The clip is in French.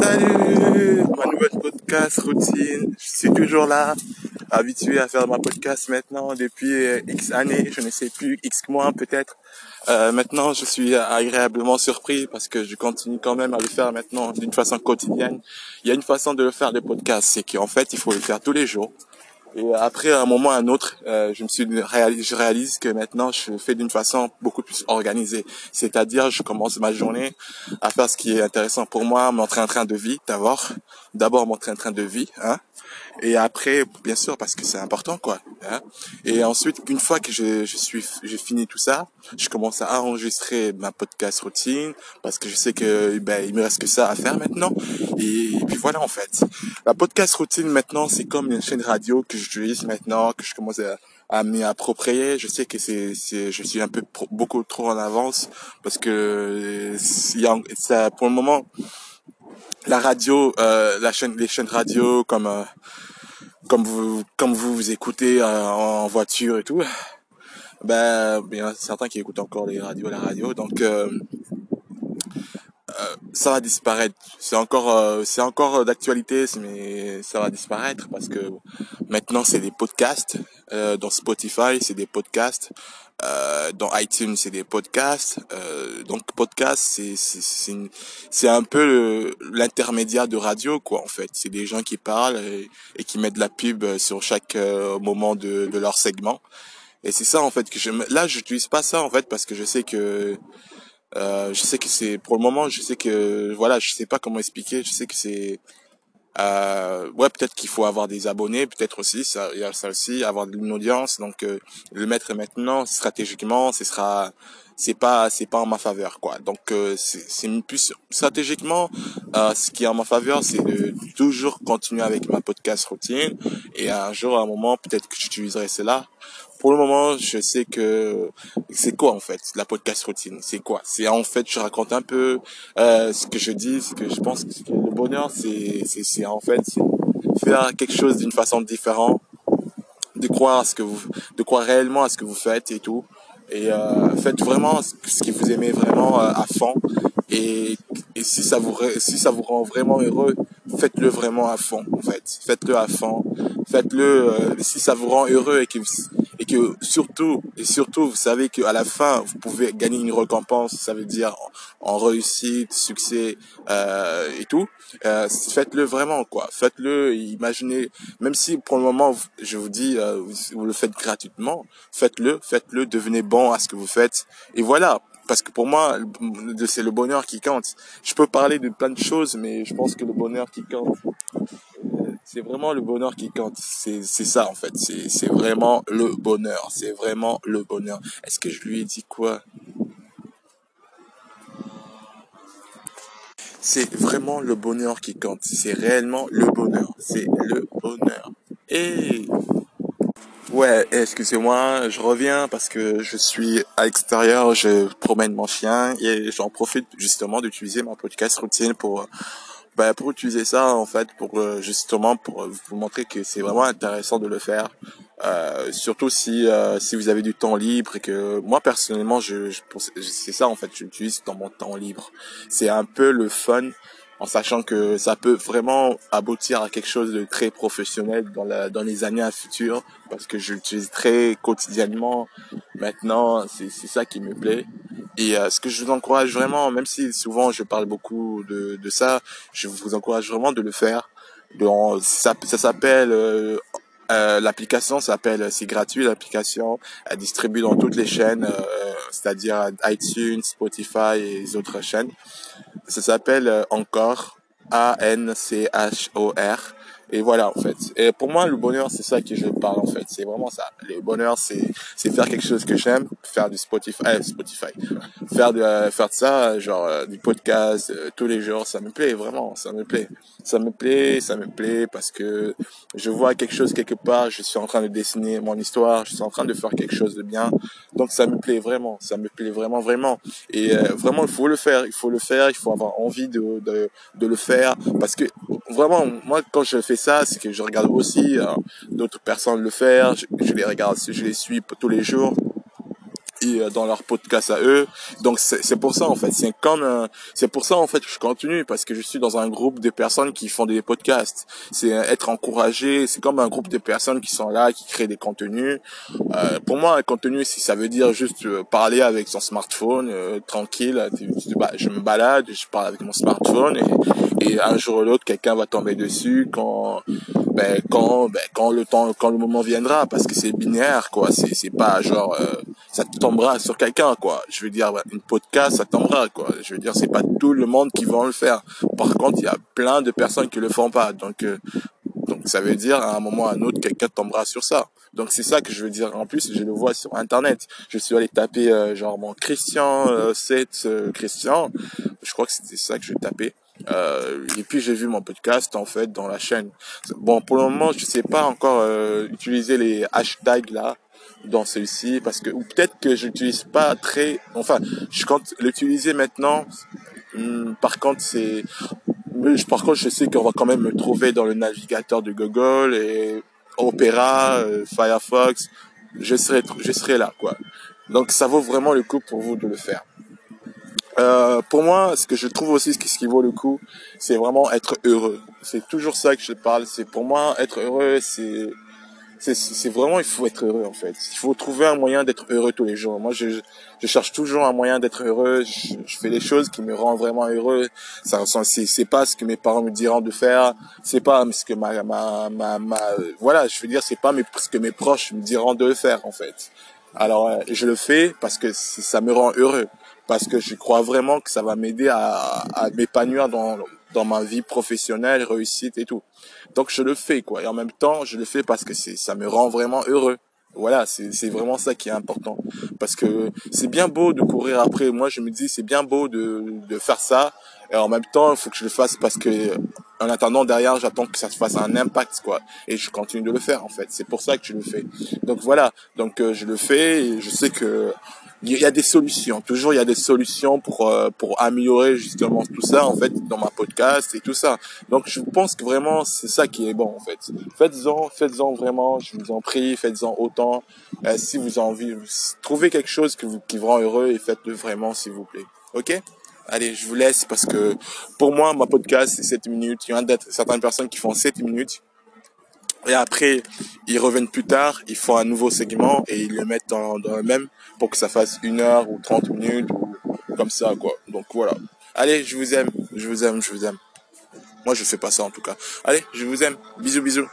Salut Ma nouvelle podcast routine. Je suis toujours là, habitué à faire ma podcast maintenant depuis euh, X années, je ne sais plus, X mois peut-être. Euh, maintenant, je suis agréablement surpris parce que je continue quand même à le faire maintenant d'une façon quotidienne. Il y a une façon de le faire des podcasts, c'est qu'en fait, il faut le faire tous les jours. Et après, à un moment à un autre, euh, je me suis réalise, je réalise que maintenant, je fais d'une façon beaucoup plus organisée. C'est-à-dire, je commence ma journée à faire ce qui est intéressant pour moi, mon train-train de vie d'abord. D'abord mon train-train de vie, hein. Et après, bien sûr, parce que c'est important, quoi. Hein. Et ensuite, une fois que je, je suis, j'ai fini tout ça, je commence à enregistrer ma podcast routine parce que je sais que ben il me reste que ça à faire maintenant. Et, puis voilà, en fait, la podcast routine maintenant, c'est comme une chaîne radio que j'utilise maintenant, que je commence à, à m'y approprier. Je sais que c'est, c'est, je suis un peu beaucoup trop en avance parce que il y a, pour le moment, la radio, euh, la chaîne, les chaînes radio comme euh, comme vous comme vous, vous écoutez euh, en voiture et tout, ben il y a certains qui écoutent encore les radios la radio, donc euh, ça va disparaître. C'est encore c'est encore d'actualité, mais ça va disparaître parce que maintenant c'est des podcasts. dans Spotify, c'est des podcasts. Euh, dans iTunes, c'est des podcasts. Euh, donc podcast, c'est c'est c'est un peu l'intermédiaire de radio quoi en fait. C'est des gens qui parlent et, qui mettent de la pub sur chaque euh, moment de, de leur segment. Et c'est ça en fait que je là j'utilise pas ça en fait parce que je sais que euh, je sais que c'est pour le moment je sais que voilà je sais pas comment expliquer je sais que c'est euh, ouais, peut-être qu'il faut avoir des abonnés, peut-être aussi, ça, il y a ça aussi, avoir une audience. Donc, euh, le mettre maintenant, stratégiquement, ce sera, c'est pas, c'est pas en ma faveur, quoi. Donc, euh, c'est plus stratégiquement, euh, ce qui est en ma faveur, c'est de toujours continuer avec ma podcast routine. Et un jour, à un moment, peut-être que j'utiliserai cela pour le moment, je sais que c'est quoi en fait la podcast routine? C'est quoi? C'est en fait, je raconte un peu euh, ce que je dis, ce que je pense que le bonheur, c'est c'est en fait faire quelque chose d'une façon différente, de croire à ce que vous, de croire réellement à ce que vous faites et tout. Et euh, faites vraiment ce que vous aimez vraiment euh, à fond. Et, et si ça vous si ça vous rend vraiment heureux, faites-le vraiment à fond en fait. Faites-le à fond. Faites-le euh, si ça vous rend heureux et que et que surtout et surtout vous savez qu'à la fin vous pouvez gagner une récompense ça veut dire en, réussite succès euh, et tout. Euh, faites-le vraiment quoi. Faites-le imaginez même si pour le moment je vous dis euh, vous, le faites gratuitement faites-le faites-le devenez bon à ce que vous faites. Et voilà parce que pour moi c'est le bonheur qui compte. Je peux parler de plein de choses mais je pense que le bonheur qui compte c'est vraiment le bonheur qui compte. C'est, ça en fait. C'est, c'est vraiment le bonheur. C'est vraiment le bonheur. Est-ce que je lui ai dit quoi? C'est vraiment le bonheur qui compte. C'est réellement le bonheur. C'est le bonheur. Et ouais, excusez-moi, je reviens parce que je suis à l'extérieur, je promène mon chien et j'en profite justement d'utiliser ma podcast routine pour bah, pour utiliser ça en fait pour euh, justement pour euh, vous montrer que c'est vraiment intéressant de le faire euh, surtout si si vous avez du temps libre et que moi personnellement je, je c'est ça en fait j'utilise dans mon temps libre. C'est un peu le fun en sachant que ça peut vraiment aboutir à quelque chose de très professionnel dans les années à futur parce que je l'utilise très quotidiennement. Maintenant c'est ça qui me plaît et euh, ce que je vous encourage vraiment, même si souvent je parle beaucoup de, ça, je vous encourage vraiment de le faire. Donc, ça, s'appelle euh, euh, l'application s'appelle, c'est gratuit l'application, elle distribue dans toutes les chaînes, euh, c'est-à-dire iTunes, Spotify et les autres chaînes. Ça s'appelle encore A N C H O R et voilà, en fait. Et pour moi, le bonheur, c'est ça que je parle, en fait. C'est vraiment ça. Le bonheur, c'est, c'est faire quelque chose que j'aime, faire du Spotify, euh, Spotify. Faire de, euh, faire de ça, genre, euh, du podcast, tous les jours, ça me plaît, vraiment, ça me plaît. Ça me plaît, ça me plaît parce que je vois quelque chose quelque part, je suis en train de dessiner mon histoire, je suis en train de faire quelque chose de bien. Donc, ça me plaît vraiment, ça me plaît vraiment, vraiment. Et vraiment, il faut le faire, il faut le faire, il faut avoir envie de, de, de le faire parce que vraiment, moi, quand je fais ça, c'est que je regarde aussi euh, d'autres personnes le faire. Je, les regarde, je les suis tous les jours. Euh, dans leur podcast à eux. Donc c'est pour ça en fait, c'est comme euh, c'est pour ça en fait que je continue parce que je suis dans un groupe de personnes qui font des podcasts. C'est être encouragé, c'est comme un groupe de personnes qui sont là, qui créent des contenus. Euh, pour moi, un contenu, si ça veut dire juste euh, parler avec son smartphone tranquille, bah, je me balade, je parle avec mon smartphone et, et un jour ou l'autre, quelqu'un va tomber dessus quand ben quand ben quand le temps quand le moment viendra parce que c'est binaire quoi. C'est c'est pas genre euh, ça tombera sur quelqu'un quoi. Je veux dire une podcast ça tombera quoi. Je veux dire c'est pas tout le monde qui va le faire. Par contre il y a plein de personnes qui le font pas. Donc euh, donc ça veut dire à un moment ou à un autre quelqu'un tombera sur ça. Donc c'est ça que je veux dire. En plus je le vois sur internet. Je suis allé taper euh, genre mon Christian 7 Christian. Je crois que c'était ça que je taper euh, et puis j'ai vu mon podcast en fait dans la chaîne. Bon, pour le moment, je sais pas encore euh, utiliser les hashtags là dans celui-ci parce que ou peut-être que je n'utilise pas très. Enfin, je compte l'utiliser maintenant. Hmm, par contre, c'est par contre, je sais qu'on va quand même me trouver dans le navigateur de Google et Opera, euh, Firefox. Je serai, je serai là, quoi. Donc, ça vaut vraiment le coup pour vous de le faire. Euh, pour moi, ce que je trouve aussi, ce qui vaut le coup, c'est vraiment être heureux. C'est toujours ça que je parle. C'est pour moi, être heureux, c'est vraiment il faut être heureux en fait. Il faut trouver un moyen d'être heureux tous les jours. Moi, je, cherche toujours un moyen d'être heureux. Je, fais des choses qui me rendent vraiment heureux. Ça c'est pas ce que mes parents me diront de faire. C'est pas ce que ma voilà, je veux dire, c'est pas mes, ce que mes proches me diront de faire en fait. Alors, euh, je le fais parce que ça me rend heureux parce que je crois vraiment que ça va m'aider à, à m'épanouir dans, dans ma vie professionnelle, réussite et tout. Donc je le fais quoi. Et en même temps, je le fais parce que ça me rend vraiment heureux. Voilà, c'est vraiment ça qui est important. Parce que c'est bien beau de courir après. Moi, je me dis, c'est bien beau de, de faire ça. Et en même temps, il faut que je le fasse parce que, en attendant, derrière, j'attends que ça se fasse un impact, quoi. Et je continue de le faire, en fait. C'est pour ça que je le fais. Donc voilà. Donc, euh, je le fais et je sais que il y a des solutions. Toujours, il y a des solutions pour euh, pour améliorer justement tout ça en fait dans ma podcast et tout ça. Donc, je pense que vraiment c'est ça qui est bon en fait. Faites-en, faites-en vraiment. Je vous en prie, faites-en autant. Euh, si vous avez envie, trouvez quelque chose qui vous qui vous rend heureux et faites-le vraiment s'il vous plaît. Ok? Allez, je vous laisse parce que pour moi, ma podcast c'est 7 minutes. Il y en a certaines personnes qui font 7 minutes. Et après, ils reviennent plus tard, ils font un nouveau segment et ils le mettent dans, le même pour que ça fasse une heure ou 30 minutes comme ça, quoi. Donc voilà. Allez, je vous aime, je vous aime, je vous aime. Moi, je fais pas ça en tout cas. Allez, je vous aime. Bisous, bisous.